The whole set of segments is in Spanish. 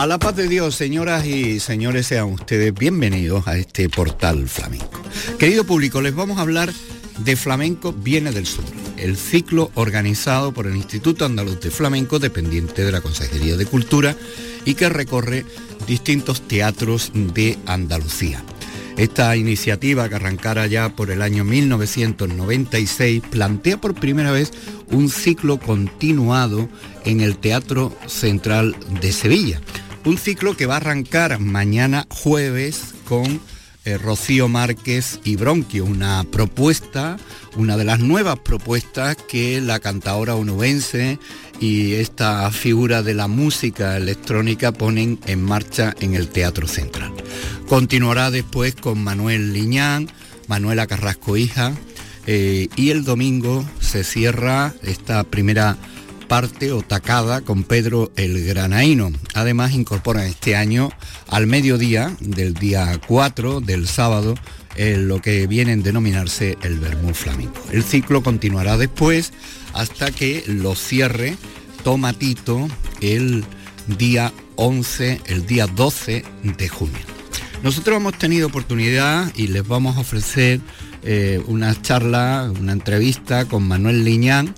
A la paz de Dios, señoras y señores, sean ustedes bienvenidos a este portal flamenco. Querido público, les vamos a hablar de Flamenco Viene del Sur, el ciclo organizado por el Instituto Andaluz de Flamenco, dependiente de la Consejería de Cultura, y que recorre distintos teatros de Andalucía. Esta iniciativa que arrancara ya por el año 1996 plantea por primera vez un ciclo continuado en el Teatro Central de Sevilla un ciclo que va a arrancar mañana jueves con eh, Rocío Márquez y Bronquio, una propuesta, una de las nuevas propuestas que la cantadora onubense y esta figura de la música electrónica ponen en marcha en el Teatro Central. Continuará después con Manuel Liñán, Manuela Carrasco Hija, eh, y el domingo se cierra esta primera parte o tacada con Pedro el Granaíno. Además incorporan este año al mediodía del día 4 del sábado lo que viene a denominarse el Bermú Flamenco. El ciclo continuará después hasta que lo cierre Tomatito el día 11, el día 12 de junio. Nosotros hemos tenido oportunidad y les vamos a ofrecer eh, una charla, una entrevista con Manuel Liñán,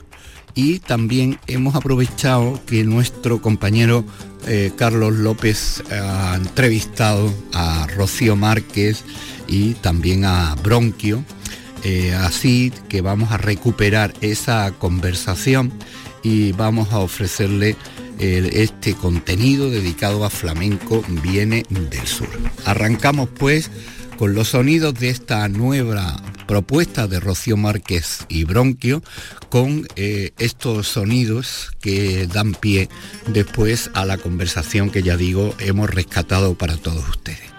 y también hemos aprovechado que nuestro compañero eh, Carlos López ha entrevistado a Rocío Márquez y también a Bronquio, eh, así que vamos a recuperar esa conversación y vamos a ofrecerle este contenido dedicado a flamenco viene del sur. Arrancamos pues con los sonidos de esta nueva propuesta de Rocío Márquez y Bronquio, con eh, estos sonidos que dan pie después a la conversación que ya digo hemos rescatado para todos ustedes.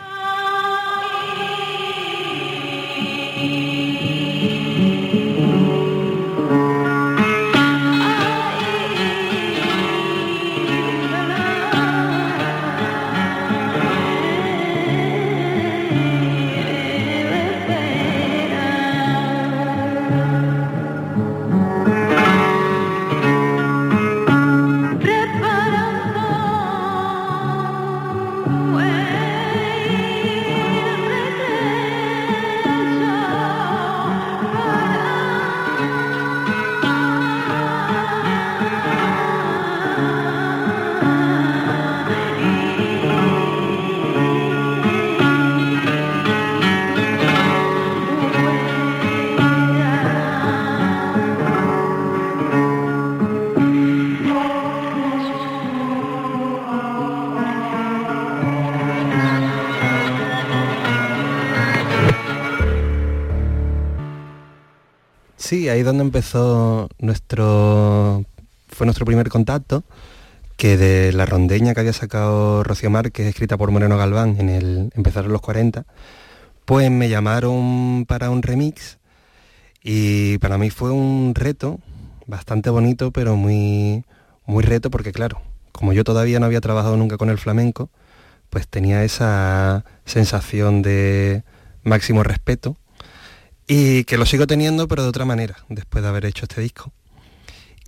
Ahí es donde empezó nuestro, fue nuestro primer contacto, que de la rondeña que había sacado Rocío Márquez, escrita por Moreno Galván en el Empezaron los 40, pues me llamaron para un remix y para mí fue un reto bastante bonito, pero muy, muy reto porque claro, como yo todavía no había trabajado nunca con el flamenco, pues tenía esa sensación de máximo respeto y que lo sigo teniendo pero de otra manera después de haber hecho este disco.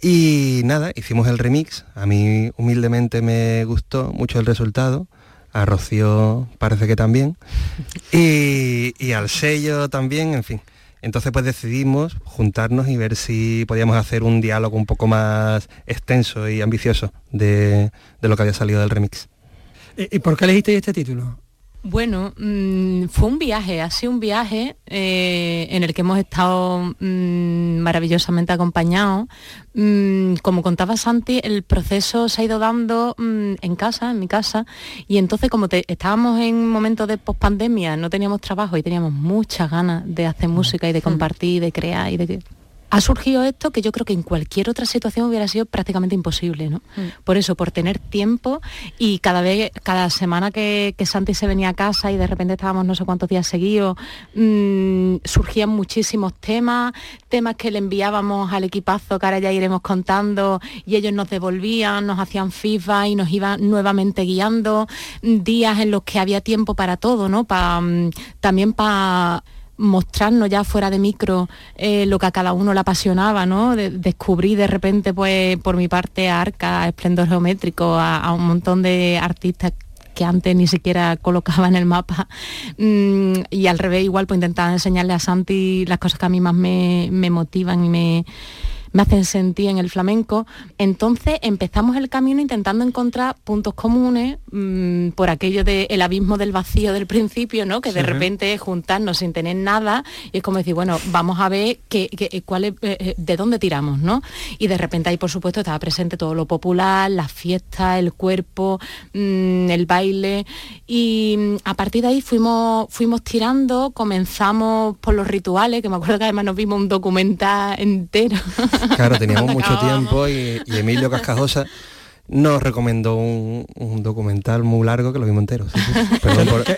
Y nada, hicimos el remix, a mí humildemente me gustó mucho el resultado, a Rocío parece que también, y, y al sello también, en fin. Entonces pues decidimos juntarnos y ver si podíamos hacer un diálogo un poco más extenso y ambicioso de, de lo que había salido del remix. ¿Y por qué elegiste este título? Bueno, mm, fue un viaje, ha sido un viaje eh, en el que hemos estado mm, maravillosamente acompañados. Mm, como contaba Santi, el proceso se ha ido dando en casa, en mi casa, y entonces como estábamos en momentos de pospandemia, no teníamos trabajo y teníamos muchas ganas de hacer música y de compartir, de crear y de ha surgido esto que yo creo que en cualquier otra situación hubiera sido prácticamente imposible, ¿no? Mm. Por eso, por tener tiempo y cada vez, cada semana que, Santi se venía a casa y de repente estábamos no sé cuántos días seguidos, mm, surgían muchísimos temas, temas que le enviábamos al equipazo que ahora ya iremos contando y ellos nos devolvían, nos hacían feedback y nos iban nuevamente guiando, días en los que había tiempo para todo, ¿no? Mm, también para mostrarnos ya fuera de micro eh, lo que a cada uno le apasionaba, ¿no? descubrí de repente, pues, por mi parte, a Arca, Esplendor Geométrico, a, un montón de artistas que antes ni siquiera colocaba en el mapa mm, y al revés igual pues intentaba enseñarle a Santi las cosas que a mí más me, me motivan y me, me hacen sentir en el flamenco. Entonces empezamos el camino intentando encontrar puntos comunes mm, por aquello del abismo del vacío del principio, ¿no? Que de repente es juntarnos sin tener nada y es como decir, bueno, vamos a ver qué, cuál es, eh, eh, de dónde tiramos, ¿no? Y de repente ahí, por supuesto, estaba presente todo lo popular, las fiestas, el cuerpo, mm, el baile. Y mm, a partir de ahí fuimos, fuimos tirando, comenzamos por los rituales, que me acuerdo que además nos vimos un documental entero Claro, teníamos mucho tiempo y, Emilio Cascajosa nos recomendó un, documental muy largo que lo vimos entero.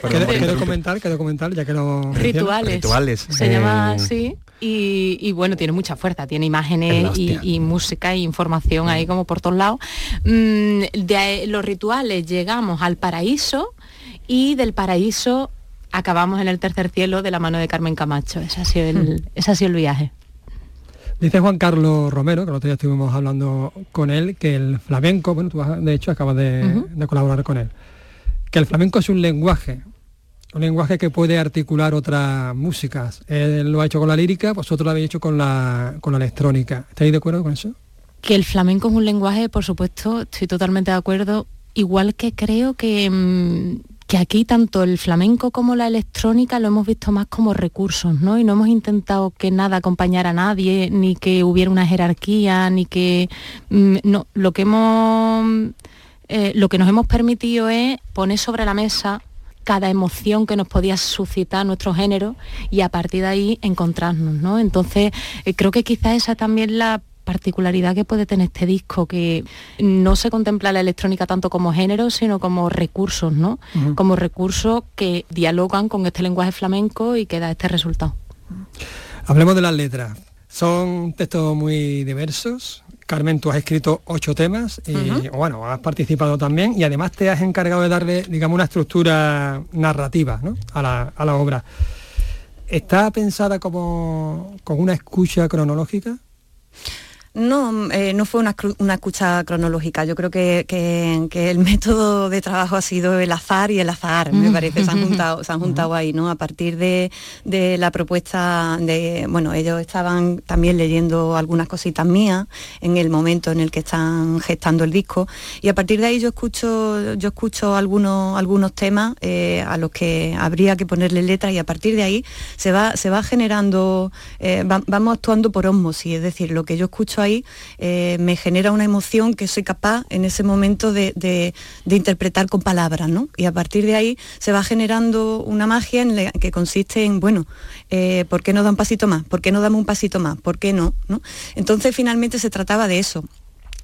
¿Qué, documental? ¿Qué documental? Ya que lo Rituales. Rituales. Se llama así. Y, bueno, tiene mucha fuerza, tiene imágenes y, música e información ahí como por todos lados. Mm, de los rituales llegamos al paraíso y del paraíso acabamos en el tercer cielo de la mano de Carmen Camacho. Ese ha sido el, ese ha sido el viaje. Dice Juan Carlos Romero, que el otro día estuvimos hablando con él, que el flamenco, bueno, tú de hecho acabas de, colaborar con él, que el flamenco es un lenguaje, un lenguaje que puede articular otras músicas. Él lo ha hecho con la lírica, vosotros lo habéis hecho con la, con la electrónica. ¿Estáis de acuerdo con eso? Que el flamenco es un lenguaje, por supuesto, estoy totalmente de acuerdo. Igual que creo que... Mm, que aquí tanto el flamenco como la electrónica lo hemos visto más como recursos, ¿no? Y no hemos intentado que nada acompañara a nadie, ni que hubiera una jerarquía, ni que mm, no, lo que hemos eh, lo que nos hemos permitido es poner sobre la mesa cada emoción que nos podía suscitar nuestro género y a partir de ahí encontrarnos, ¿no? Entonces, eh, creo que quizás esa también la particularidad que puede tener este disco, que no se contempla la electrónica tanto como género, sino como recursos, ¿no? Como recursos que dialogan con este lenguaje flamenco y que da este resultado. Hablemos de las letras. Son textos muy diversos. Carmen, tú has escrito ocho temas y bueno, has participado también y además te has encargado de darle, digamos, una estructura narrativa a, la, a la obra. ¿Está pensada como con una escucha cronológica? No, eh, no fue una, escucha cronológica. Yo creo que, el método de trabajo ha sido el azar y el azar, me parece. Se han juntado, se han juntado ahí, ¿no? A partir de, la propuesta de, bueno, ellos estaban también leyendo algunas cositas mías en el momento en el que están gestando el disco. Y a partir de ahí yo escucho, yo escucho algunos, algunos temas eh, a los que habría que ponerle letra y a partir de ahí se va, se va generando, eh, vamos actuando por osmosis, es decir, lo que yo escucho eh, me genera una emoción que soy capaz en ese momento de, interpretar con palabras, ¿no? Y a partir de ahí se va generando una magia en que consiste en, bueno, eh, ¿por qué no da un pasito más? ¿Por qué no damos un pasito más? ¿Por qué no? ¿no? Entonces finalmente se trataba de eso,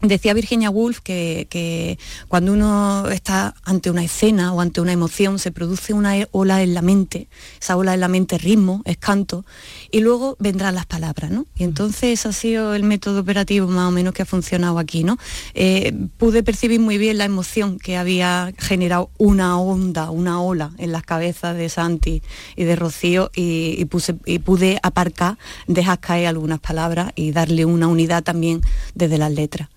Decía Virginia Woolf que, cuando uno está ante una escena o ante una emoción se produce una ola en la mente, esa ola en la mente ritmo, es canto, y luego vendrán las palabras, ¿no? Y entonces ese ha sido el método operativo más o menos que ha funcionado aquí, ¿no? Eh, pude percibir muy bien la emoción que había generado una onda, una ola en las cabezas de Santi y de Rocío y, puse, y pude aparcar, dejar caer algunas palabras y darle una unidad también desde las letras.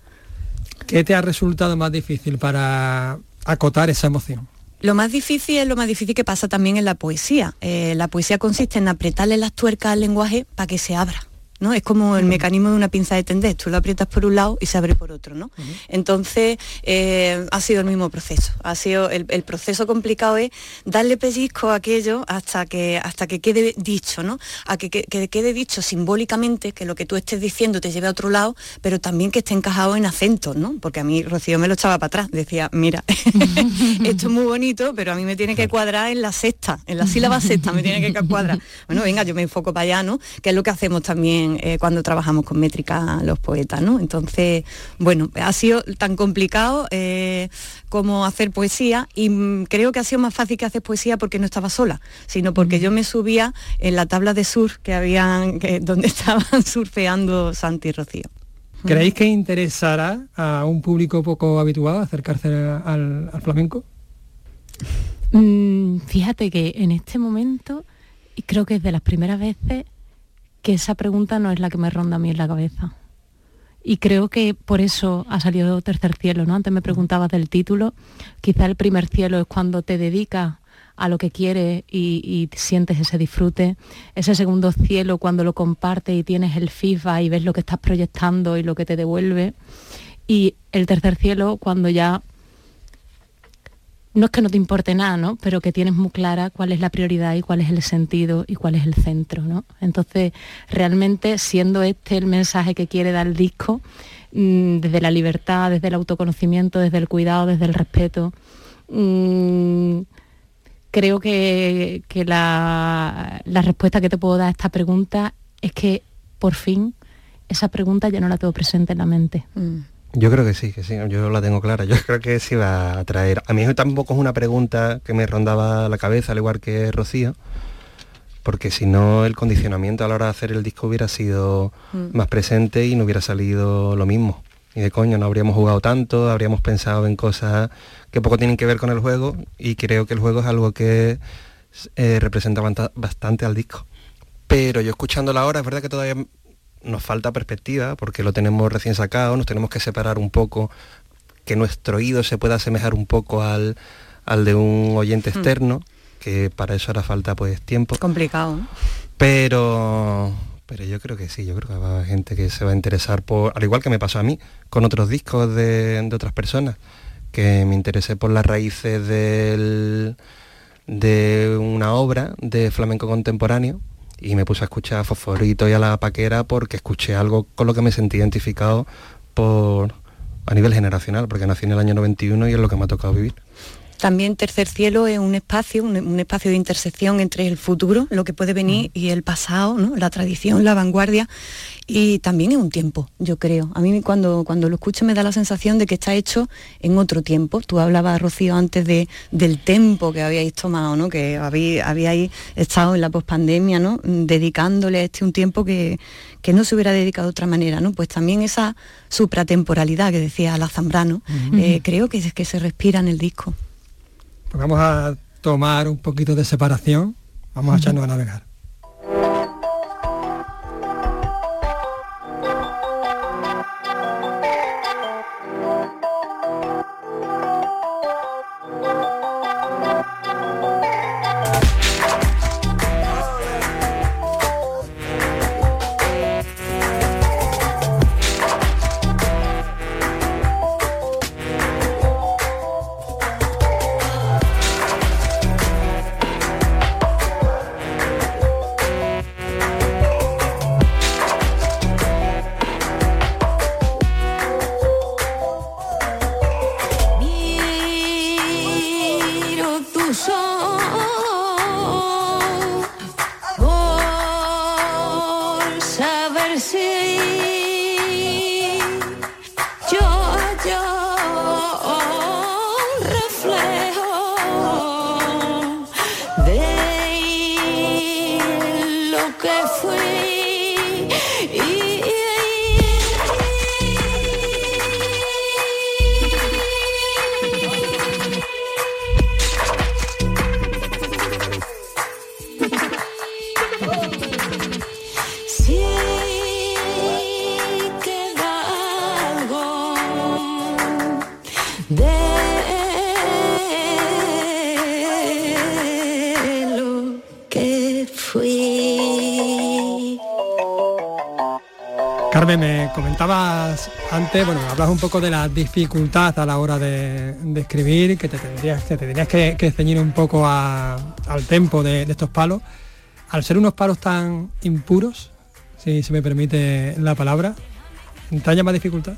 ¿Qué te ha resultado más difícil para acotar esa emoción? Lo más difícil es lo más difícil que pasa también en la poesía. Eh, la poesía consiste en apretarle las tuercas al lenguaje para que se abra. ¿No? Es como el mecanismo de una pinza de tender, tú lo aprietas por un lado y se abre por otro, ¿no? Entonces, eh, ha sido el mismo proceso. Ha sido el, proceso complicado es darle pellizco a aquello hasta que, hasta que quede dicho, ¿no? A que, quede dicho simbólicamente, que lo que tú estés diciendo te lleve a otro lado, pero también que esté encajado en acentos, ¿no? Porque a mí Rocío me lo echaba para atrás, decía, mira, esto es muy bonito, pero a mí me tiene que cuadrar en la sexta, en la sílaba sexta me tiene que cuadrar. Bueno, venga, yo me enfoco para allá, ¿no? Que es lo que hacemos también también eh, cuando trabajamos con métrica los poetas, ¿no? Entonces, bueno, ha sido tan complicado eh, como hacer poesía y mm, creo que ha sido más fácil que hacer poesía porque no estaba sola, sino porque yo me subía en la tabla de surf que habían, donde estaban surfeando Santi y Rocío. ¿Creéis que interesará a un público poco habituado acercarse al, flamenco? Mm, fíjate que en este momento, y creo que es de las primeras veces que esa pregunta no es la que me ronda a mí en la cabeza. Y creo que por eso ha salido Tercer Cielo, ¿no? Antes me preguntabas del título. Quizá el primer cielo es cuando te dedicas a lo que quieres y, sientes ese disfrute. Ese segundo cielo cuando lo compartes y tienes el feedback y ves lo que estás proyectando y lo que te devuelve. Y el tercer cielo cuando ya no es que no te importe nada, ¿no? Pero que tienes muy clara cuál es la prioridad y cuál es el sentido y cuál es el centro, ¿no? Entonces, realmente, siendo este el mensaje que quiere dar el disco, mm, desde la libertad, desde el autoconocimiento, desde el cuidado, desde el respeto, mm, creo que, la, respuesta que te puedo dar a esta pregunta es que, por fin, esa pregunta ya no la tengo presente en la mente. Mm. Yo creo que sí, que sí, yo la tengo clara. Yo creo que sí va a traer. A mí tampoco es una pregunta que me rondaba la cabeza, al igual que Rocío, porque si no el condicionamiento a la hora de hacer el disco hubiera sido mm. más presente y no hubiera salido lo mismo. Y de coño, no habríamos jugado tanto, habríamos pensado en cosas que poco tienen que ver con el juego y creo que el juego es algo que eh, representa bastante al disco. Pero yo escuchándola ahora, es verdad que todavía nos falta perspectiva porque lo tenemos recién sacado, nos tenemos que separar un poco, que nuestro oído se pueda asemejar un poco al, al de un oyente hmm. externo, que para eso hará falta pues tiempo. Complicado. Pero pero yo creo que sí, yo creo que va a haber gente que se va a interesar por, al igual que me pasó a mí, con otros discos de, de otras personas, que me interesé por las raíces del, de una obra de flamenco contemporáneo y me puse a escuchar a Fosforito y a La Paquera porque escuché algo con lo que me sentí identificado por, a nivel generacional, porque nací en el año 91 y es lo que me ha tocado vivir. También Tercer Cielo es un espacio, un, espacio de intersección entre el futuro, lo que puede venir, y el pasado, ¿no? la tradición, la vanguardia, y también es un tiempo, yo creo. A mí cuando, cuando lo escucho me da la sensación de que está hecho en otro tiempo. Tú hablabas, Rocío, antes de, del tiempo que habíais tomado, ¿no? que habíais, estado en la pospandemia, ¿no? dedicándole este un tiempo que, que no se hubiera dedicado de otra manera. ¿no? Pues también esa supratemporalidad que decía la Zambrano, eh, creo que, que se respira en el disco. Pues vamos a tomar un poquito de separación, vamos a echarnos a navegar. Me comentabas antes, bueno, hablas un poco de la dificultad a la hora de, escribir, que te tendrías, te tendrías que, ceñir un poco al tempo de, estos palos. Al ser unos palos tan impuros, si se me permite la palabra, ¿te más dificultad?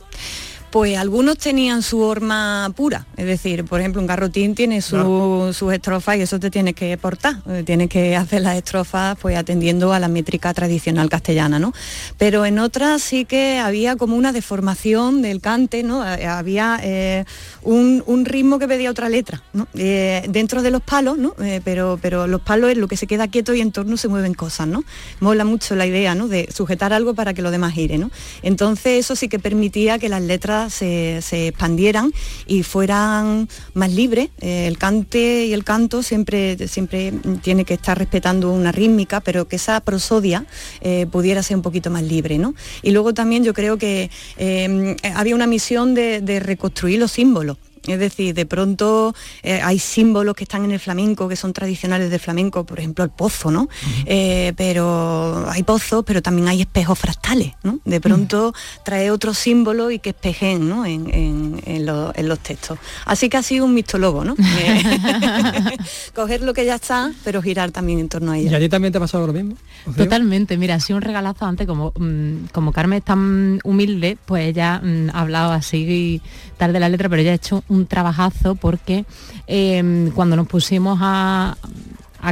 Pues algunos tenían su horma pura, es decir, por ejemplo, un garrotín tiene su, sus estrofas y eso te tienes que portar, eh, tienes que hacer las estrofas pues atendiendo a la métrica tradicional castellana, ¿no? Pero en otras sí que había como una deformación del cante, ¿no? Eh, había eh, un, ritmo que pedía otra letra, ¿no? dentro de los palos, ¿no? pero, pero los palos es lo que se queda quieto y en torno se mueven cosas, ¿no? Mola mucho la idea, ¿no? De sujetar algo para que lo demás gire, ¿no? Entonces eso sí que permitía que las letras se, expandieran y fueran más libres. Eh, el cante y el canto siempre, siempre tiene que estar respetando una rítmica, pero que esa prosodia eh, pudiera ser un poquito más libre. ¿no? Y luego también yo creo que eh, había una misión de reconstruir los símbolos. Es decir, de pronto eh, hay símbolos que están en el flamenco, que son tradicionales del flamenco, por ejemplo el pozo, ¿no? Eh, pero hay pozos, pero también hay espejos fractales, ¿no? De pronto trae otros símbolos y que espejen ¿no? en, los textos. Así que ha sido un mixtólogo, ¿no? Coger lo que ya está, pero girar también en torno a ella. ¿Y a ti también te ha pasado lo mismo? Totalmente, mira, ha sido un regalazo antes, como, mm, como Carmen es tan humilde, pues ella mm, ha hablado así tal de la letra, pero ella ha hecho un trabajazo porque em, cuando nos pusimos a,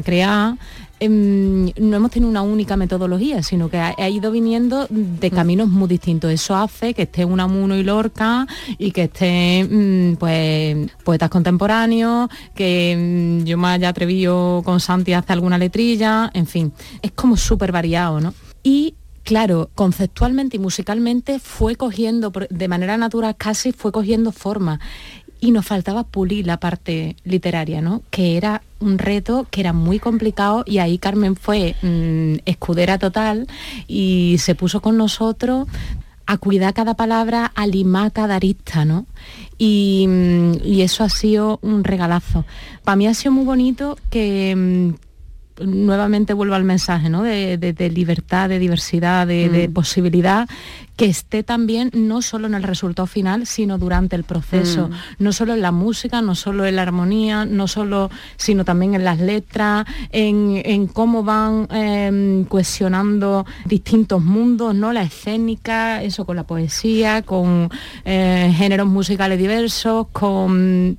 crear, em, no hemos tenido una única metodología, sino que ha, ido viniendo de caminos muy distintos. Eso hace que esté Unamuno y Lorca y que esté mm, pues poetas contemporáneos, que mm, yo me haya atrevido con Santi a hacer alguna letrilla, en fin, es como súper variado, ¿no? Y claro, conceptualmente y musicalmente fue cogiendo, de manera natural casi, fue cogiendo forma. Y nos faltaba pulir la parte literaria, ¿no? Que era un reto que era muy complicado y ahí Carmen fue mm, escudera total y se puso con nosotros a cuidar cada palabra, a limar cada arista, ¿no? Y, mm, y, eso ha sido un regalazo. Para mí ha sido muy bonito que, mm, nuevamente vuelvo al mensaje ¿no? de, libertad, de diversidad, de, mm. posibilidad, que esté también no solo en el resultado final, sino durante el proceso, mm. no solo en la música, no solo en la armonía, no solo, sino también en las letras, en, cómo van em, cuestionando distintos mundos, ¿no? La escénica, eso con la poesía, con eh, géneros musicales diversos, con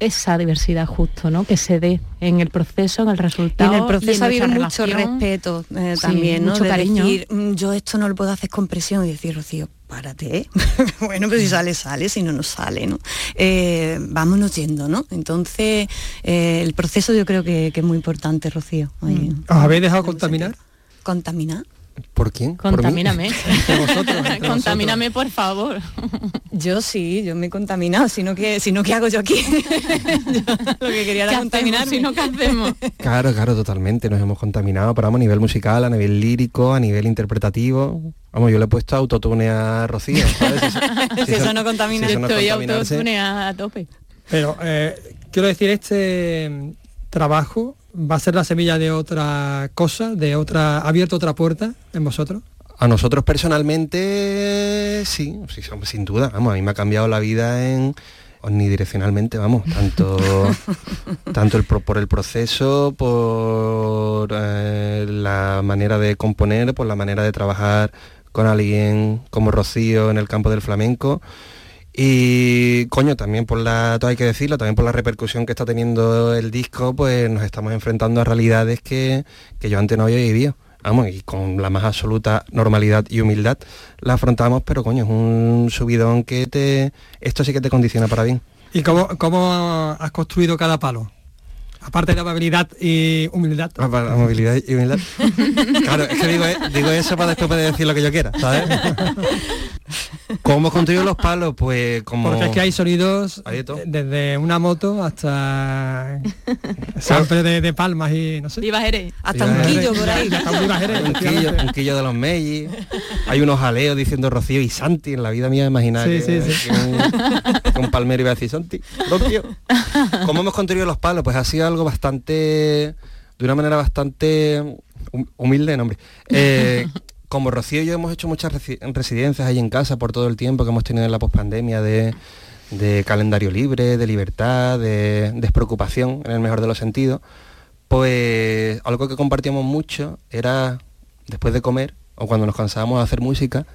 esa diversidad justo, ¿no? Que se dé en el proceso, en el resultado. Y en el proceso ha habido mucho respeto eh, también, ¿no? Mucho cariño. decir, mm, yo esto no lo puedo hacer con presión y decir, Rocío, párate. ¿eh? bueno, pero si sale, sale, si no, no sale, ¿no? Eh, vámonos yendo, ¿no? Entonces, el proceso yo creo que, es muy importante, Rocío. Mm. ¿Os habéis dejado contaminar? ¿Contaminar? ¿Por quién? Contamíname. Contamíname, por favor. Yo sí, yo me he contaminado, sino que, sino que hago yo aquí. lo que quería era contaminar, sino que hacemos. Claro, claro, totalmente. Nos hemos contaminado, pero vamos, a nivel musical, a nivel lírico, a nivel interpretativo. Vamos, yo le he puesto autotune a Rocío. Si, eso, no contamina. Estoy autotune a tope. Pero eh, quiero decir, este trabajo va a ser la semilla de otra cosa, de otra, abierto otra puerta en vosotros? A nosotros personalmente sí, sí, sin duda. Vamos, a mí me ha cambiado la vida en omnidireccionalmente, vamos, tanto, tanto el, por el proceso, por eh, la manera de componer, por la manera de trabajar con alguien como Rocío en el campo del flamenco y coño, también por la, todo hay que decirlo, también por la repercusión que está teniendo el disco, pues nos estamos enfrentando a realidades que, yo antes no había vivido. Vamos, y con la más absoluta normalidad y humildad la afrontamos, pero coño, es un subidón que te. Esto sí que te condiciona para bien. ¿Y cómo, cómo has construido cada palo? Aparte de amabilidad y humildad. Ah, amabilidad y humildad. claro, es que digo, eh, digo, eso para después poder decir lo que yo quiera, ¿sabes? ¿Cómo hemos construido los palos? Pues como... Porque es que hay sonidos desde una moto hasta siempre de, palmas y no sé. Hasta un quillo por ahí. un, quillo, un quillo de los Mellis. Hay unos jaleos diciendo Rocío y Santi. En la vida mía imaginar sí, que, sí, sí. un, palmero iba a decir Santi, Rocío. ¿Cómo hemos construido los palos? Pues ha sido algo bastante, de una manera bastante humilde, nombre. Eh, como Rocío y yo hemos hecho muchas residencias ahí en casa por todo el tiempo que hemos tenido en la pospandemia de, de calendario libre, de libertad, de despreocupación, en el mejor de los sentidos, pues algo que compartíamos mucho era, después de comer, o cuando nos cansábamos de hacer música,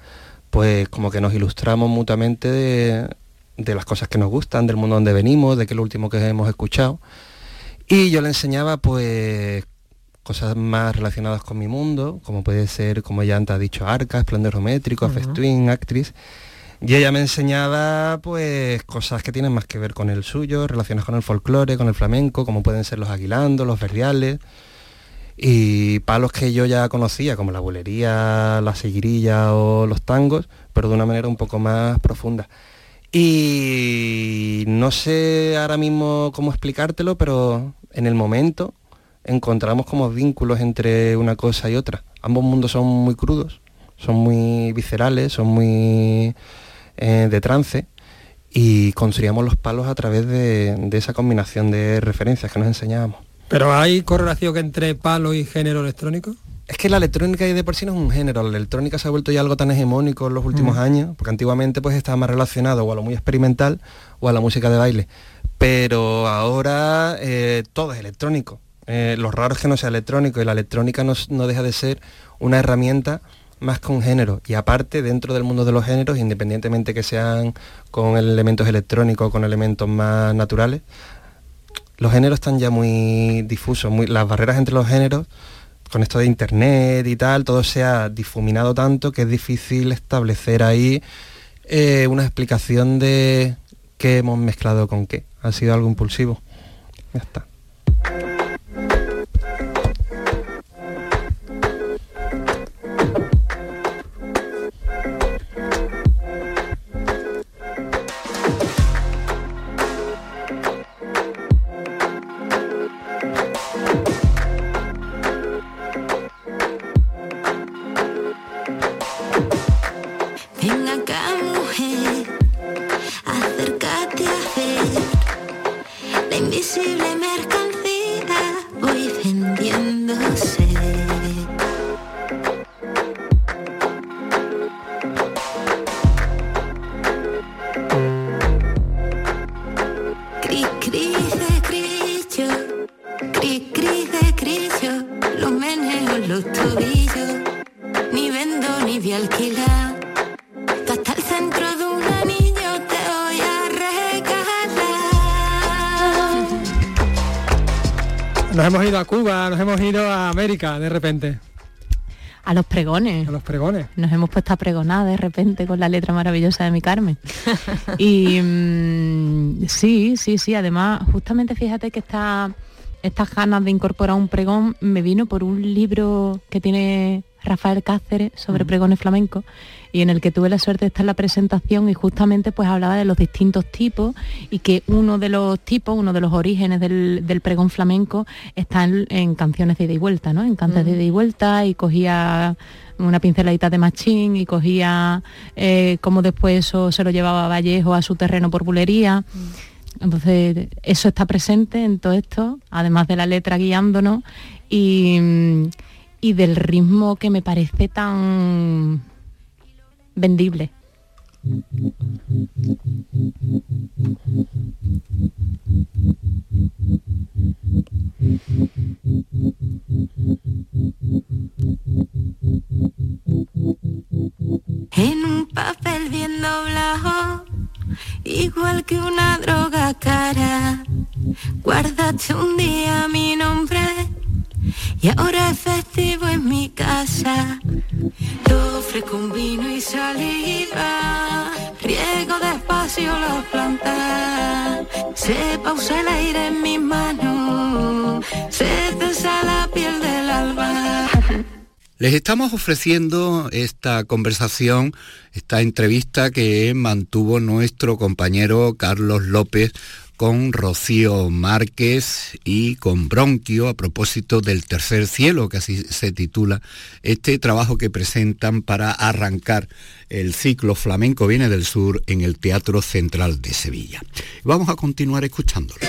pues como que nos ilustramos mutuamente de, de las cosas que nos gustan, del mundo donde venimos, de que es lo último que hemos escuchado. Y yo le enseñaba pues cosas más relacionadas con mi mundo, como puede ser, como ya antes ha dicho, Arca, Esplendor Geométrico, uh Actriz. Y ella me enseñaba pues cosas que tienen más que ver con el suyo, relacionadas con el folclore, con el flamenco, como pueden ser los aguilandos, los verriales, y palos que yo ya conocía, como la bulería, la seguirilla o los tangos, pero de una manera un poco más profunda. Y no sé ahora mismo cómo explicártelo, pero en el momento encontramos como vínculos entre una cosa y otra. Ambos mundos son muy crudos, son muy viscerales, son muy eh, de trance y construíamos los palos a través de, esa combinación de referencias que nos enseñábamos. ¿Pero hay correlación entre palo y género electrónico? Es que la electrónica de por sí no es un género, la electrónica se ha vuelto ya algo tan hegemónico en los últimos años, porque antiguamente pues estaba más relacionado o a lo muy experimental o a la música de baile. Pero ahora eh, todo es electrónico. Eh, lo raro es que no sea electrónico y la electrónica no, deja de ser una herramienta más un género. Y aparte, dentro del mundo de los géneros, independientemente que sean con elementos electrónicos o con elementos más naturales, los géneros están ya muy difusos, las barreras entre los géneros con esto de internet y tal, todo se ha difuminado tanto que es difícil establecer ahí eh, una explicación de qué hemos mezclado con qué. Ha sido algo impulsivo. Ya está. A Cuba, nos hemos ido a América de repente. A los pregones. A los pregones. Nos hemos puesto a pregonar de repente con la letra maravillosa de mi Carmen. y mm, sí, sí, sí. Además, justamente fíjate que esta, estas ganas de incorporar un pregón me vino por un libro que tiene Rafael Cáceres sobre pregones flamencos y en el que tuve la suerte de estar en la presentación y justamente pues hablaba de los distintos tipos y que uno de los tipos, uno de los orígenes del, pregón flamenco está en, canciones de ida y vuelta, ¿no? En cantes de ida y vuelta y cogía una pinceladita de machín y cogía eh, como después eso se lo llevaba a Vallejo a su terreno por bulería. Entonces, eso está presente en todo esto, además de la letra guiándonos y, y del ritmo que me parece tan vendible. En un papel bien doblado, igual que una droga cara, guárdate un día mi nombre y ahora es festivo en mi casa. Te ofrezco un vino y saliva, riego despacio las plantas, se pausa el aire en mis manos, se tensa la piel del alba. Les estamos ofreciendo esta conversación, esta entrevista que mantuvo nuestro compañero Carlos López con Rocío Márquez y con Bronquio a propósito del tercer cielo, que así se titula este trabajo que presentan para arrancar el ciclo flamenco viene del sur en el Teatro Central de Sevilla. Vamos a continuar escuchándolo.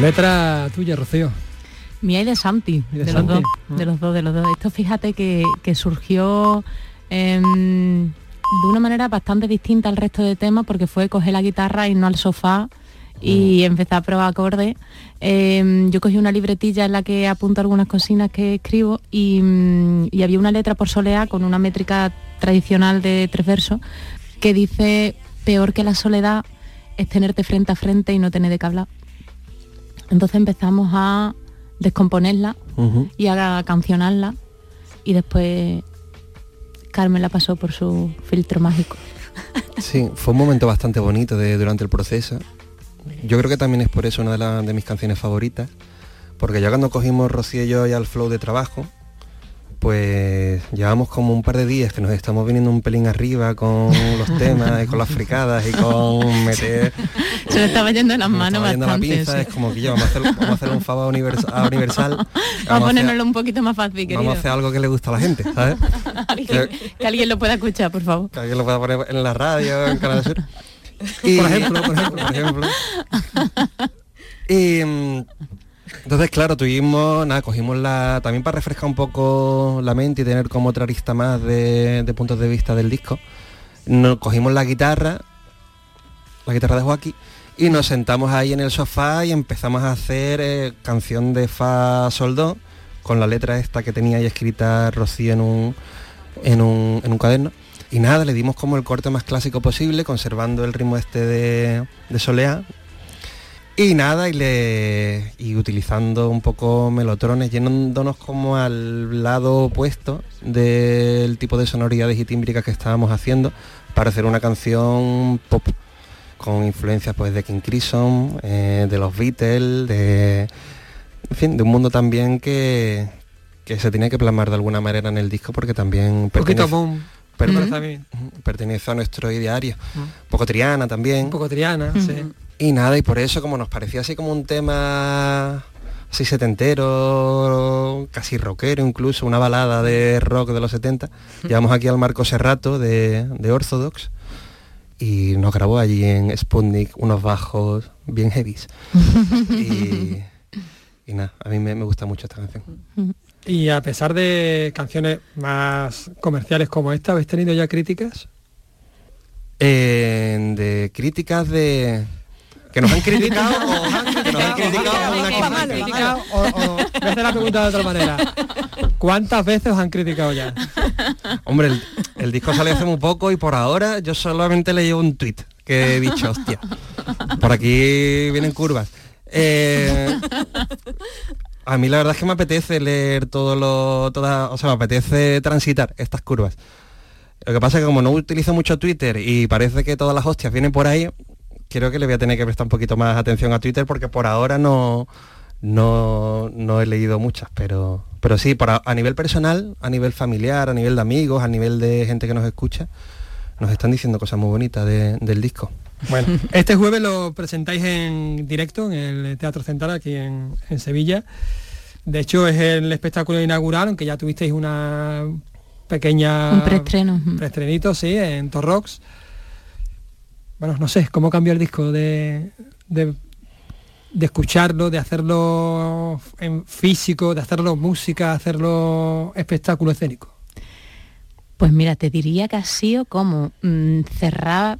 Letra tuya, Rocío. Mía y de Santi, de, los dos, de los dos, de los dos. Esto fíjate que, surgió em, de una manera bastante distinta al resto de temas porque fue coger la guitarra, y no al sofá y empezar a probar acordes. Em, yo cogí una libretilla en la que apunto algunas cocinas que escribo y, mm, y había una letra por soleá con una métrica tradicional de tres versos que dice peor que la soledad es tenerte frente a frente y no tener de qué hablar. Entonces empezamos a descomponerla y a cancionarla y después Carmen la pasó por su filtro mágico. Sí, fue un momento bastante bonito de, durante el proceso. Yo creo que también es por eso una de, de mis canciones favoritas, porque ya cuando cogimos Rocío y yo ya al flow de trabajo, pues llevamos como un par de días que nos estamos viniendo un pelín arriba con los temas y con las fricadas y con meter... Se me estaba yendo en las manos bastante. La pinza, Es como que ya vamos a hacer, un favor universal. A universal vamos, a ponernoslo un poquito más fácil, querido. Vamos a hacer algo que le gusta a la gente, ¿sabes? que, alguien lo pueda escuchar, por favor. Que alguien lo pueda poner en la radio, en Canal Sur. Y, por ejemplo, por ejemplo. Por ejemplo. y mm, entonces, claro, tuvimos, nada, cogimos la, también para refrescar un poco la mente y tener como otra arista más de, puntos de vista del disco, nos cogimos la guitarra, la guitarra de Joaquín, y nos sentamos ahí en el sofá y empezamos a hacer eh, canción de Fa Sol Do, con la letra esta que tenía ahí escrita Rocío en un, en un, en un cuaderno. Y nada, le dimos como el corte más clásico posible, conservando el ritmo este de, de Soleá, y nada, y, le, y utilizando un poco melotrones, yéndonos como al lado opuesto del tipo de sonoridades y tímbricas que estábamos haciendo para hacer una canción pop con influencias pues de King Crimson, eh, de los Beatles, de, en fin, de un mundo también que, que se tiene que plasmar de alguna manera en el disco porque también pertenece, pertenece a nuestro ideario. Poco triana también. Poco triana, sí. Y nada, y por eso como nos parecía así como un tema así setentero, casi rockero incluso, una balada de rock de los 70, llevamos aquí al Marco Serrato de, de Orthodox y nos grabó allí en Sputnik unos bajos bien heavies. y, nada, a mí me, gusta mucho esta canción. Y a pesar de canciones más comerciales como esta, ¿habéis tenido ya críticas? Eh, de críticas de que nos han criticado o que nos han criticado o, o, voy a hacer la pregunta de otra manera. ¿cuántas veces os han criticado ya? hombre el, disco salió hace muy poco y por ahora yo solamente le llevo un tweet que he dicho hostia por aquí vienen curvas eh, a mí la verdad es que me apetece leer todo lo toda, o sea me apetece transitar estas curvas. Lo que pasa es que como no utilizo mucho Twitter y parece que todas las hostias vienen por ahí, creo que le voy a tener que prestar un poquito más atención a Twitter porque por ahora no, no, no he leído muchas, pero, pero sí, a nivel personal, a nivel familiar, a nivel de amigos, a nivel de gente que nos escucha, nos están diciendo cosas muy bonitas del disco. Bueno, este jueves lo presentáis en directo en el Teatro Central aquí en, Sevilla. De hecho, es el espectáculo inaugural, aunque ya tuvisteis una pequeña... Un preestreno. Preestrenito, sí, en Torrox bueno, no sé, cómo cambió el disco de, de, escucharlo, de hacerlo en físico, de hacerlo música, hacerlo espectáculo escénico. Pues mira, te diría que ha sido como mm, cerrar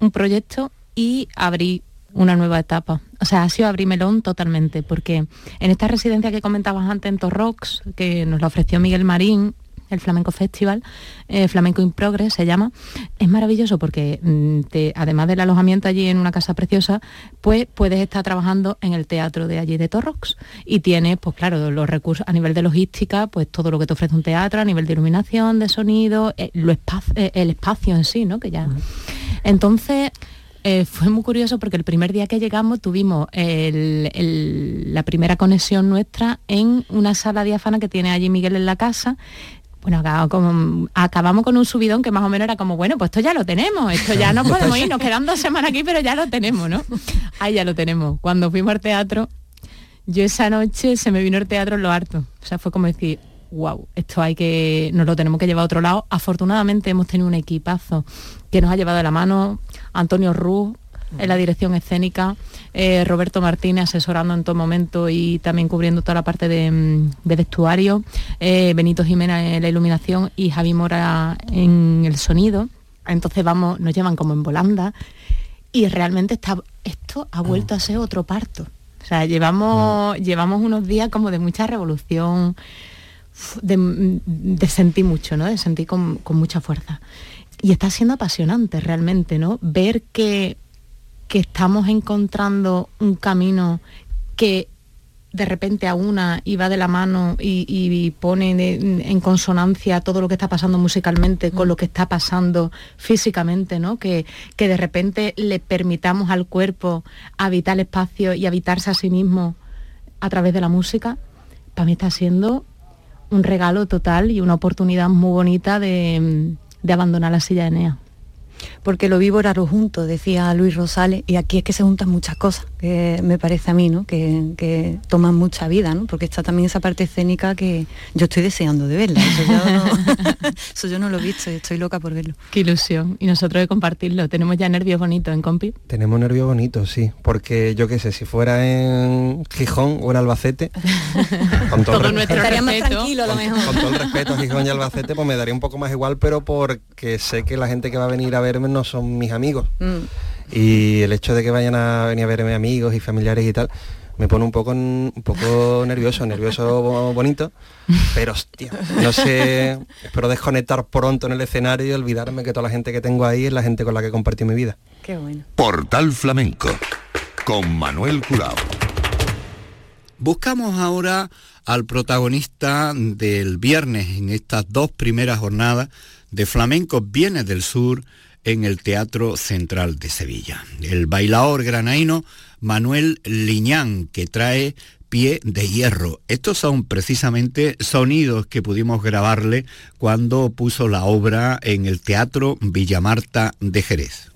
un proyecto y abrir una nueva etapa. O sea, ha sido abrir melón totalmente, porque en esta residencia que comentabas antes en Torrox, que nos la ofreció Miguel Marín, el Flamenco Festival, eh, Flamenco in Progress se llama. Es maravilloso porque mm, además del alojamiento allí en una casa preciosa, pues puedes estar trabajando en el teatro de allí de Torrox y tienes, pues claro, los recursos a nivel de logística, pues todo lo que te ofrece un teatro, a nivel de iluminación, de sonido, eh, lo eh, el espacio en sí, ¿no? Que ya. Entonces, fue muy curioso porque el primer día que llegamos tuvimos la primera conexión nuestra en una sala diáfana que tiene allí Miguel en la casa, bueno, acabamos con un subidón que más o menos era como, bueno, pues esto ya lo tenemos, esto ya no podemos ir, nos quedan dos semanas aquí, pero ya lo tenemos, ¿no? Ahí ya lo tenemos. Cuando fuimos al teatro, yo esa noche se me vino el teatro en lo harto. O sea, fue como decir, wow, esto hay que, nos lo tenemos que llevar a otro lado. Afortunadamente hemos tenido un equipazo que nos ha llevado de la mano Antonio Ruz en la dirección escénica, eh, Roberto Martínez asesorando en todo momento y también cubriendo toda la parte de, mm, vestuario, eh, Benito Jiménez en la iluminación y Javi Mora en el sonido. Entonces vamos, nos llevan como en volanda y realmente está, esto ha vuelto a ser otro parto. O sea, llevamos, llevamos unos días como de mucha revolución, de, sentir mucho, ¿no? De sentir con, con mucha fuerza. Y está siendo apasionante realmente, ¿no? Ver que que estamos encontrando un camino que de repente a una y va de la mano y, pone en consonancia todo lo que está pasando musicalmente con lo que está pasando físicamente, ¿no? Que, que de repente le permitamos al cuerpo habitar el espacio y habitarse a sí mismo a través de la música, para mí está siendo un regalo total y una oportunidad muy bonita de, de abandonar la silla de Enea porque lo vivo raro junto, decía Luis Rosales, y aquí es que se juntan muchas cosas, que me parece a mí, ¿no? Que, toman mucha vida, ¿no? Porque está también esa parte escénica que yo estoy deseando de verla. Eso, yo no, lo he visto y estoy loca por verlo. Qué ilusión. Y nosotros de compartirlo. ¿Tenemos ya nervios bonitos en Compi? Tenemos nervios bonitos, sí. Porque yo qué sé, si fuera en Gijón o en Albacete, con todo, nuestro respeto, tranquilo, lo mejor. Con todo el respeto a Gijón y Albacete, pues me daría un poco más igual, pero porque sé que la gente que va a venir a verme no son mis amigos. Mm. Y el hecho de que vayan a venir a verme amigos y familiares y tal, me pone un poco un poco nervioso, nervioso bonito, pero hostia, no sé, espero desconectar pronto en el escenario y olvidarme que toda la gente que tengo ahí es la gente con la que compartí mi vida. Qué bueno. Portal Flamenco con Manuel Curao. Buscamos ahora al protagonista del viernes en estas dos primeras jornadas de Flamenco Viene del Sur en el Teatro Central de Sevilla. El bailador granaíno Manuel Liñán, que trae pie de hierro. Estos son precisamente sonidos que pudimos grabarle cuando puso la obra en el Teatro Villamarta de Jerez.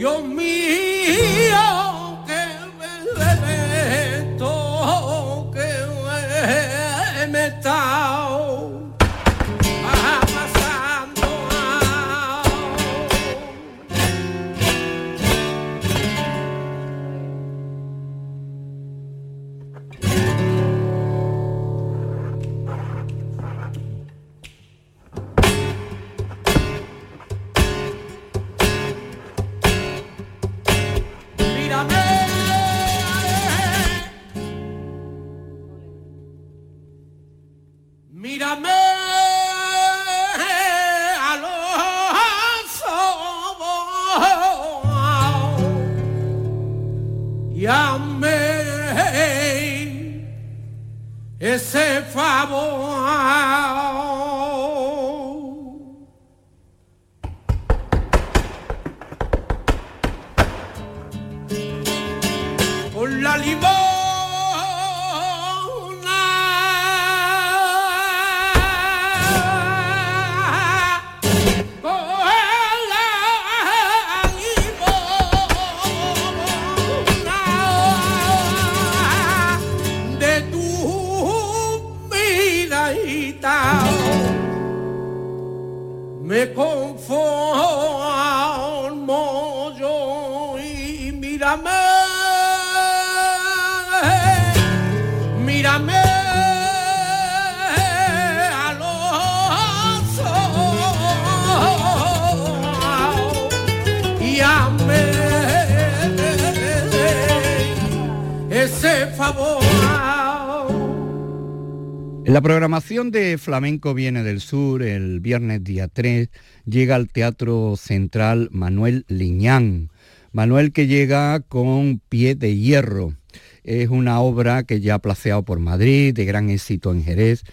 Dios mío, hazme ese favor. La programación de Flamenco Viene del Sur, el viernes día 3, llega al Teatro Central Manuel Liñán. Manuel que llega con pie de hierro. Es una obra que ya ha placeado por Madrid, de gran éxito en Jerez,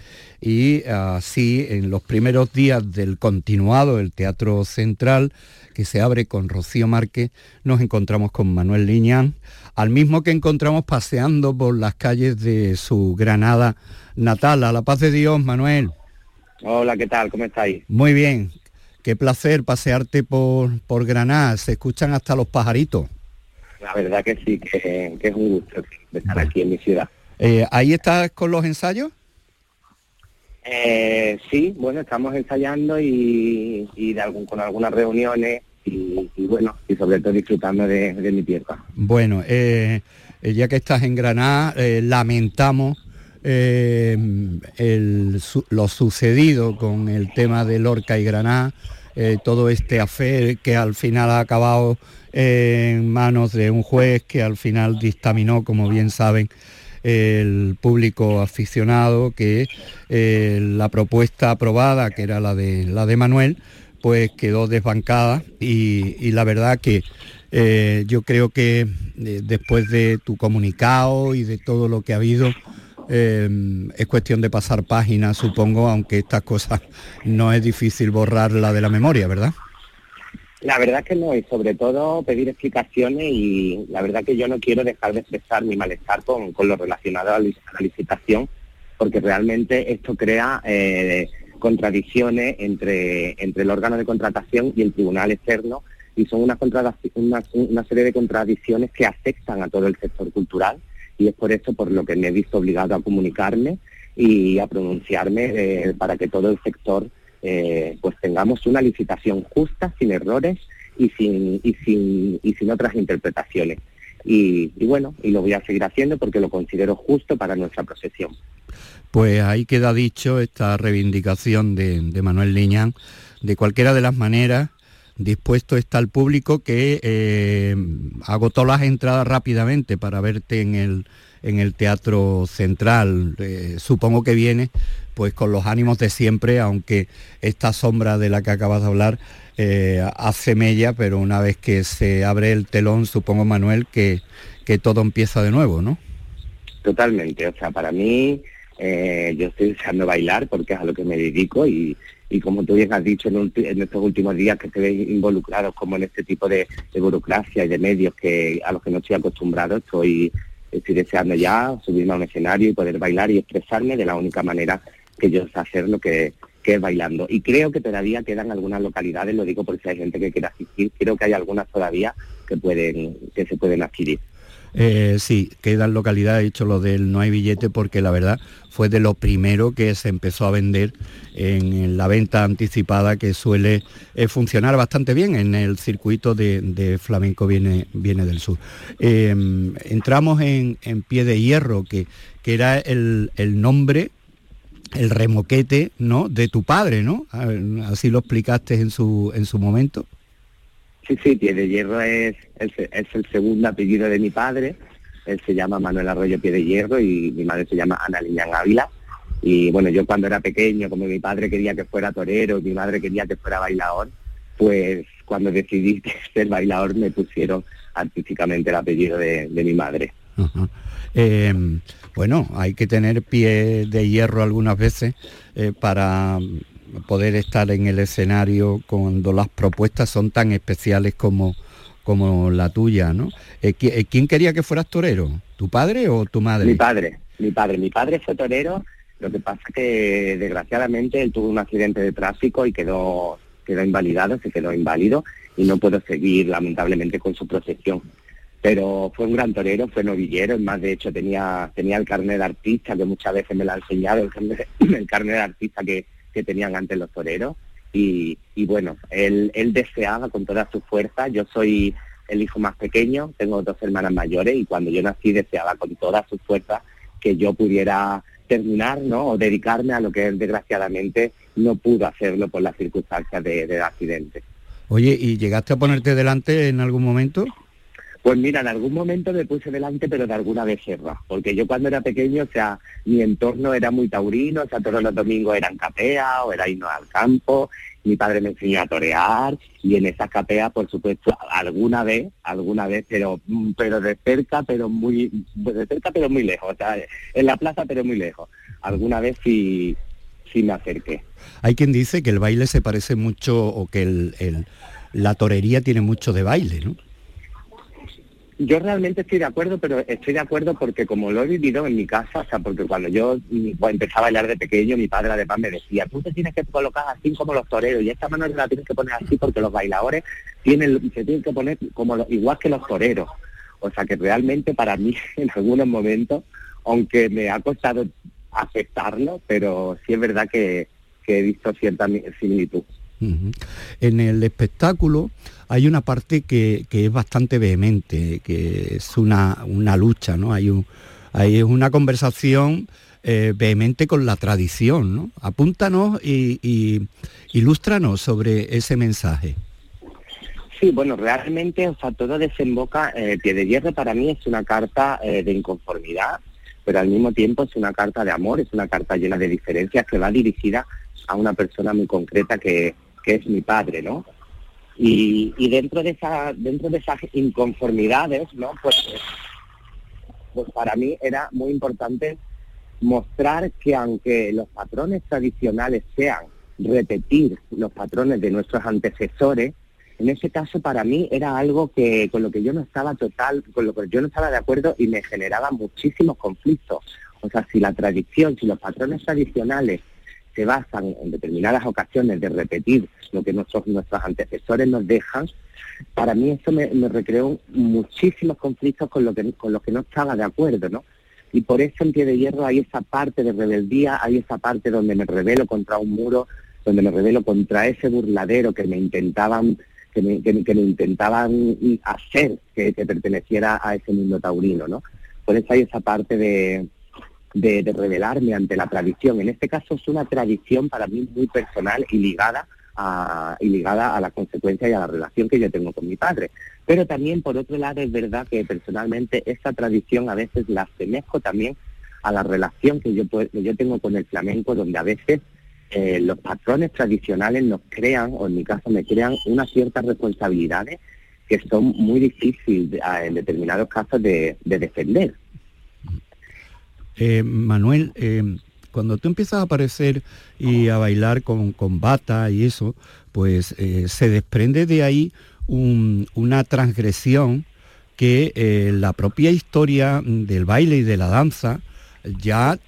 y así en los primeros días del continuado del Teatro Central, que se abre con Rocío Márquez, nos encontramos con Manuel Liñán, al mismo que encontramos paseando por las calles de su Granada natal. A la paz de Dios, Manuel. Hola, ¿qué tal? ¿Cómo estáis? Muy bien. Qué placer pasearte por, por Granada. Se escuchan hasta los pajaritos. La verdad que sí, que, que es un gusto estar aquí en mi ciudad. Eh, ¿Ahí estás con los ensayos? Eh, sí, bueno, estamos ensayando y, y de algún, con algunas reuniones y, y bueno, y sobre todo disfrutando de, mi tierra. Bueno, eh, ya que estás en Granada, lamentamos lo sucedido con el tema de Lorca y Granada, todo este afer que al final ha acabado en manos de un juez que al final dictaminó, como bien saben, el público aficionado que la propuesta aprobada, que era la de la de Manuel, pues quedó desbancada y, la verdad que eh, yo creo que eh, después de tu comunicado y de todo lo que ha habido, eh, es cuestión de pasar páginas, supongo, aunque estas cosas no es difícil borrarla de la memoria, ¿verdad? La verdad que no, y sobre todo pedir explicaciones y la verdad que yo no quiero dejar de expresar mi malestar con, lo relacionado a la, licitación, porque realmente esto crea contradicciones entre, entre el órgano de contratación y el tribunal externo y son una, una, serie de contradicciones que afectan a todo el sector cultural y es por eso por lo que me he visto obligado a comunicarme y a pronunciarme eh, para que todo el sector eh, pues tengamos una licitación justa, sin errores y sin, y sin, y sin otras interpretaciones. Y, bueno, y lo voy a seguir haciendo porque lo considero justo para nuestra procesión. Pues ahí queda dicho esta reivindicación de, Manuel Liñán. De cualquiera de las maneras, dispuesto está el público que eh, agotó las entradas rápidamente para verte en el, en el Teatro Central. Eh, supongo que viene pues con los ánimos de siempre, aunque esta sombra de la que acabas de hablar eh, hace mella, pero una vez que se abre el telón, supongo Manuel, que, que todo empieza de nuevo, ¿no? Totalmente, o sea, para mí eh, yo estoy deseando bailar porque es a lo que me dedico y, como tú bien has dicho en, estos últimos días que estoy involucrados como en este tipo de, burocracia y de medios que a los que no estoy acostumbrado, estoy, estoy deseando ya subirme a un escenario y poder bailar y expresarme de la única manera que yo sé hacerlo, que, que es bailando. Y creo que todavía quedan algunas localidades, lo digo porque si hay gente que quiera asistir, creo que hay algunas todavía que pueden, que se pueden adquirir. Eh, sí, quedan localidades, he dicho lo del no hay billete porque la verdad fue de lo primero que se empezó a vender en la venta anticipada que suele eh, funcionar bastante bien en el circuito de, flamenco viene, viene del sur. Em, entramos en, pie de hierro, que, que era el, nombre el remoquete ¿no? de tu padre, ¿no? Así lo explicaste en su, en su momento. Sí, sí, Pie de Hierro es, es, el segundo apellido de mi padre. Él se llama Manuel Arroyo Pie de Hierro y mi madre se llama Ana Liñán Ávila. Y bueno, yo cuando era pequeño, como mi padre quería que fuera torero mi madre quería que fuera bailador, pues cuando decidí ser bailador me pusieron artísticamente el apellido de, mi madre. Bueno, hay que tener pie de hierro algunas veces eh, para poder estar en el escenario cuando las propuestas son tan especiales como, como la tuya, ¿no? Eh, eh, ¿Quién quería que fueras torero? ¿Tu padre o tu madre? Mi padre, mi padre. Mi padre fue torero, lo que pasa que desgraciadamente él tuvo un accidente de tráfico y quedó, quedó invalidado, se quedó inválido y no pudo seguir lamentablemente con su procesión. Pero fue un gran torero, fue novillero, es más de hecho tenía, tenía el carnet de artista que muchas veces me lo ha enseñado, el carnet, de artista que, que tenían antes los toreros. Y, bueno, él, él deseaba con toda su fuerza, yo soy el hijo más pequeño, tengo dos hermanas mayores y cuando yo nací deseaba con toda su fuerza que yo pudiera terminar ¿no? o dedicarme a lo que él desgraciadamente no pudo hacerlo por las circunstancias de, del accidente. Oye, ¿y llegaste a ponerte delante en algún momento? Pues mira, en algún momento me puse delante, pero de alguna becerra, porque yo cuando era pequeño, o sea, mi entorno era muy taurino, o sea, todos los domingos eran capea o era irnos al campo, mi padre me enseñó a torear y en esas capeas, por supuesto, alguna vez, alguna vez, pero pero de cerca, pero muy de cerca, pero muy lejos, o sea, en la plaza, pero muy lejos. Alguna vez sí, sí me acerqué. Hay quien dice que el baile se parece mucho o que el, la torería tiene mucho de baile, ¿no? Yo realmente estoy de acuerdo, pero estoy de acuerdo porque como lo he vivido en mi casa, o sea, porque cuando yo mm, empezaba a bailar de pequeño, mi padre además me decía, tú te tienes que colocar así como los toreros, y esta mano la tienes que poner así porque los bailadores tienen, se tienen que poner como igual que los toreros. O sea que realmente para mí en algunos momentos, aunque me ha costado aceptarlo, pero sí es verdad que, que he visto cierta similitud. En el espectáculo hay una parte que, es bastante vehemente, que es una, una lucha, ¿no? Hay, un, hay una conversación eh, vehemente con la tradición, ¿no? Apúntanos y, y ilústranos sobre ese mensaje. Sí, bueno, realmente, o sea, todo desemboca, eh, Pie de Hierro para mí es una carta eh, de inconformidad, pero al mismo tiempo es una carta de amor, es una carta llena de diferencias que va dirigida a una persona muy concreta que, que es mi padre, ¿no? Y, dentro de esa, dentro de esas inconformidades, ¿no? Pues, pues para mí era muy importante mostrar que aunque los patrones tradicionales sean repetir los patrones de nuestros antecesores, en ese caso para mí era algo que con lo que yo no estaba total, con lo que yo no estaba de acuerdo y me generaba muchísimos conflictos. O sea, si la tradición, si los patrones tradicionales se basan en determinadas ocasiones de repetir lo que nuestros, nuestros antecesores nos dejan, para mí eso me, recreó muchísimos conflictos con, lo que, con los que no estaba de acuerdo, ¿no? Y por eso en Pie de Hierro hay esa parte de rebeldía, hay esa parte donde me revelo contra un muro, donde me revelo contra ese burladero que me intentaban que me, intentaban hacer que, perteneciera a ese mundo taurino, ¿no? Por eso hay esa parte de, de, revelarme ante la tradición. En este caso es una tradición para mí muy personal y ligada a, y ligada a la consecuencia y a la relación que yo tengo con mi padre. Pero también, por otro lado, es verdad que personalmente esa tradición a veces la asemejo también a la relación que yo, que yo tengo con el flamenco, donde a veces eh, los patrones tradicionales nos crean, o en mi caso me crean, unas ciertas responsabilidades que son muy difíciles en determinados casos de, defender. Eh, Manuel, eh, cuando tú empiezas a aparecer y a bailar con, con bata y eso, pues se desprende de ahí una transgresión que la propia historia del baile y de la danza ya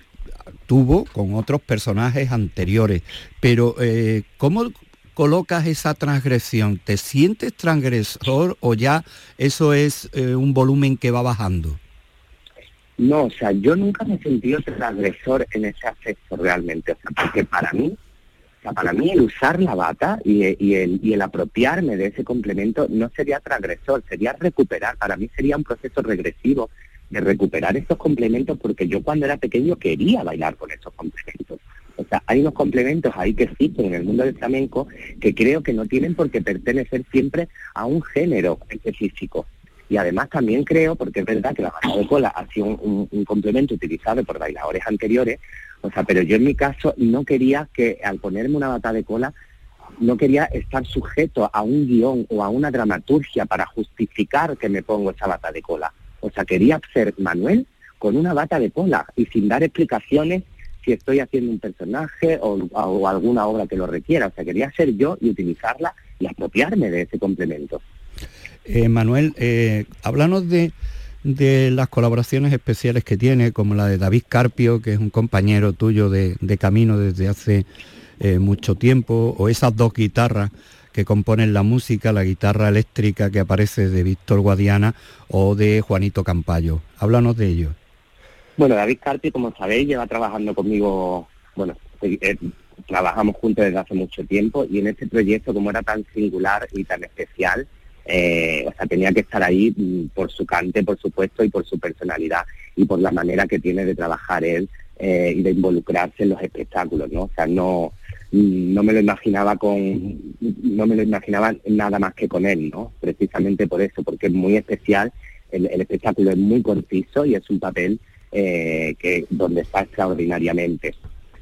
tuvo con otros personajes anteriores. Pero, eh, ¿cómo colocas esa transgresión? ¿Te sientes transgresor o ya eso es eh, un volumen que va bajando? No, o sea, yo nunca me he sentido transgresor en ese aspecto realmente, o sea, porque para mí, o sea, para mí el usar la bata y, el, apropiarme de ese complemento no sería transgresor, sería recuperar, para mí sería un proceso regresivo de recuperar estos complementos porque yo cuando era pequeño quería bailar con esos complementos. O sea, hay unos complementos ahí que existen en el mundo del flamenco que creo que no tienen por qué pertenecer siempre a un género específico. Y además también creo, porque es verdad que la bata de cola ha sido un, complemento utilizado por bailadores anteriores, o sea, pero yo en mi caso no quería que al ponerme una bata de cola no quería estar sujeto a un guion o a una dramaturgia para justificar que me pongo esa bata de cola. O sea, quería ser Manuel con una bata de cola y sin dar explicaciones si estoy haciendo un personaje o, alguna obra que lo requiera. O sea, quería ser yo y utilizarla y apropiarme de ese complemento. Eh, Manuel, eh, háblanos de, las colaboraciones especiales que tiene, como la de David Carpio, que es un compañero tuyo de, camino desde hace eh, mucho tiempo, o esas dos guitarras que componen la música, la guitarra eléctrica que aparece de Víctor Guadiana o de Juanito Campayo. Háblanos de ello. Bueno, David Carti, como sabéis, lleva trabajando conmigo, bueno, trabajamos juntos desde hace mucho tiempo y en este proyecto, como era tan singular y tan especial, eh, o sea, tenía que estar ahí mm, por su cante, por supuesto, y por su personalidad y por la manera que tiene de trabajar él y de involucrarse en los espectáculos, ¿no? O sea, no, no me lo imaginaba con no me lo imaginaba nada más que con él no precisamente por eso porque es muy especial el, espectáculo es muy conciso y es un papel eh, que donde está extraordinariamente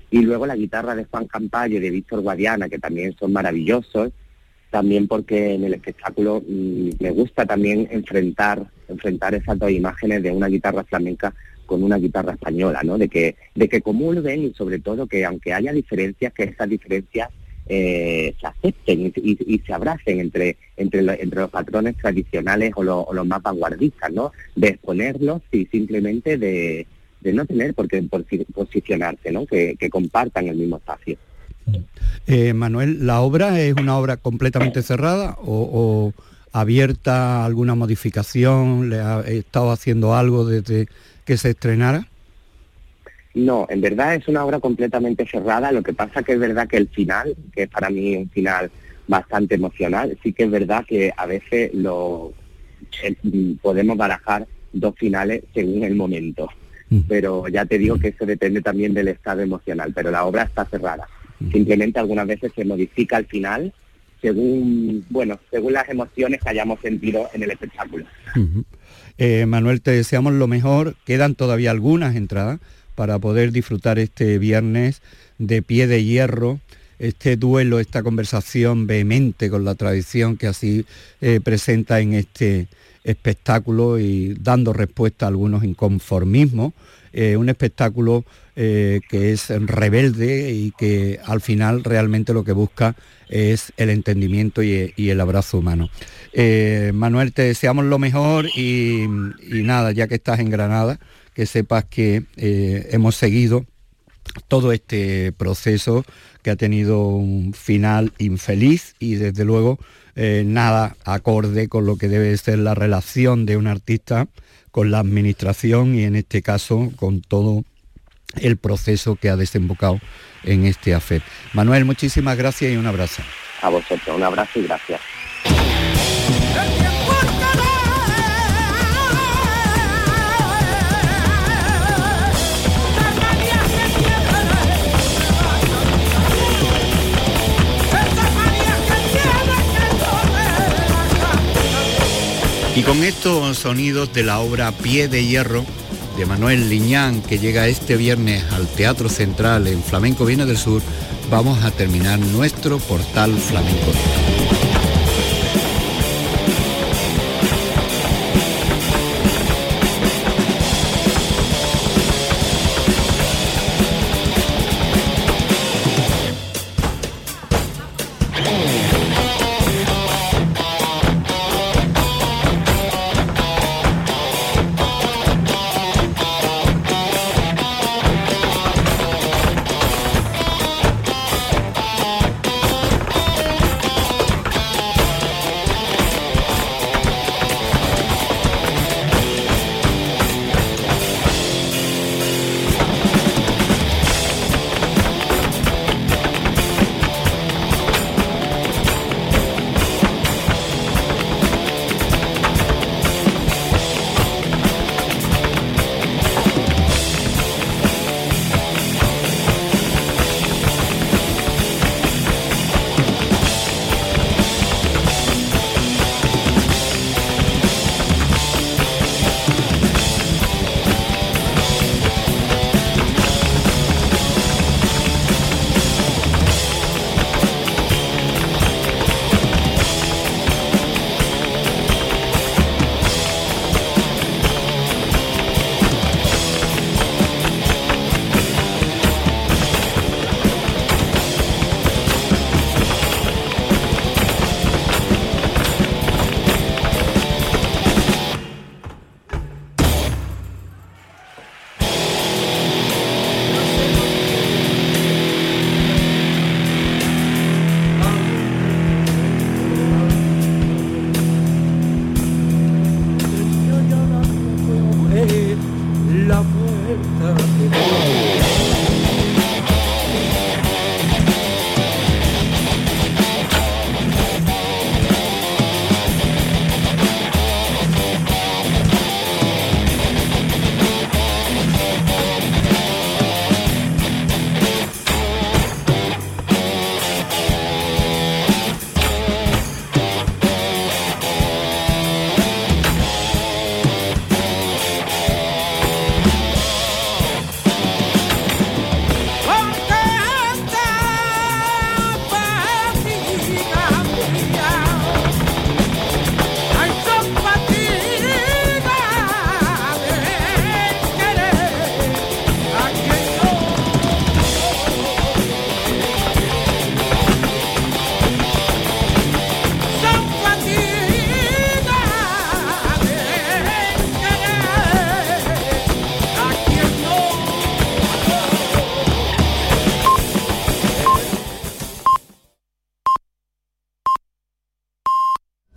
y luego la guitarra de Juan Campayo y de Víctor Guadiana que también son maravillosos también porque en el espectáculo mm, me gusta también enfrentar enfrentar esas dos imágenes de una guitarra flamenca con una guitarra española, ¿no? De que, de que comulguen y sobre todo que aunque haya diferencias, que esas diferencias eh, se acepten y, se abracen entre, entre, entre los patrones tradicionales o, los más vanguardistas, ¿no? De exponerlos y simplemente de, no tener por qué posicionarse, ¿no? Que, compartan el mismo espacio. Eh, Manuel, ¿la obra es una obra completamente cerrada o, abierta a alguna modificación? ¿Le ha estado haciendo algo desde que se estrenara? No, en verdad es una obra completamente cerrada, lo que pasa que es verdad que el final, que es para mí un final bastante emocional, sí que es verdad que a veces lo eh, podemos barajar dos finales según el momento. Mm. Pero ya te digo que eso depende también del estado emocional, pero la obra está cerrada. Simplemente algunas veces se modifica el final según, bueno, según las emociones que hayamos sentido en el espectáculo. Eh, Manuel, te deseamos lo mejor. Quedan todavía algunas entradas para poder disfrutar este viernes de pie de hierro, este duelo, esta conversación vehemente con la tradición que así eh, presenta en este espectáculo y dando respuesta a algunos inconformismos. Eh, un espectáculo eh, que es rebelde y que al final realmente lo que busca es el entendimiento y, el abrazo humano. Eh, Manuel, te deseamos lo mejor y, nada, ya que estás en Granada, que sepas que eh, hemos seguido todo este proceso que ha tenido un final infeliz y desde luego nada acorde con lo que debe ser la relación de un artista con la administración y en este caso con todo el proceso que ha desembocado en este AFEP. Manuel, muchísimas gracias y un abrazo. A vosotros, un abrazo y gracias. Y con estos sonidos de la obra Pie de Hierro de Manuel Liñán, que llega este viernes al Teatro Central en Flamenco Viene del Sur, vamos a terminar nuestro portal flamenco.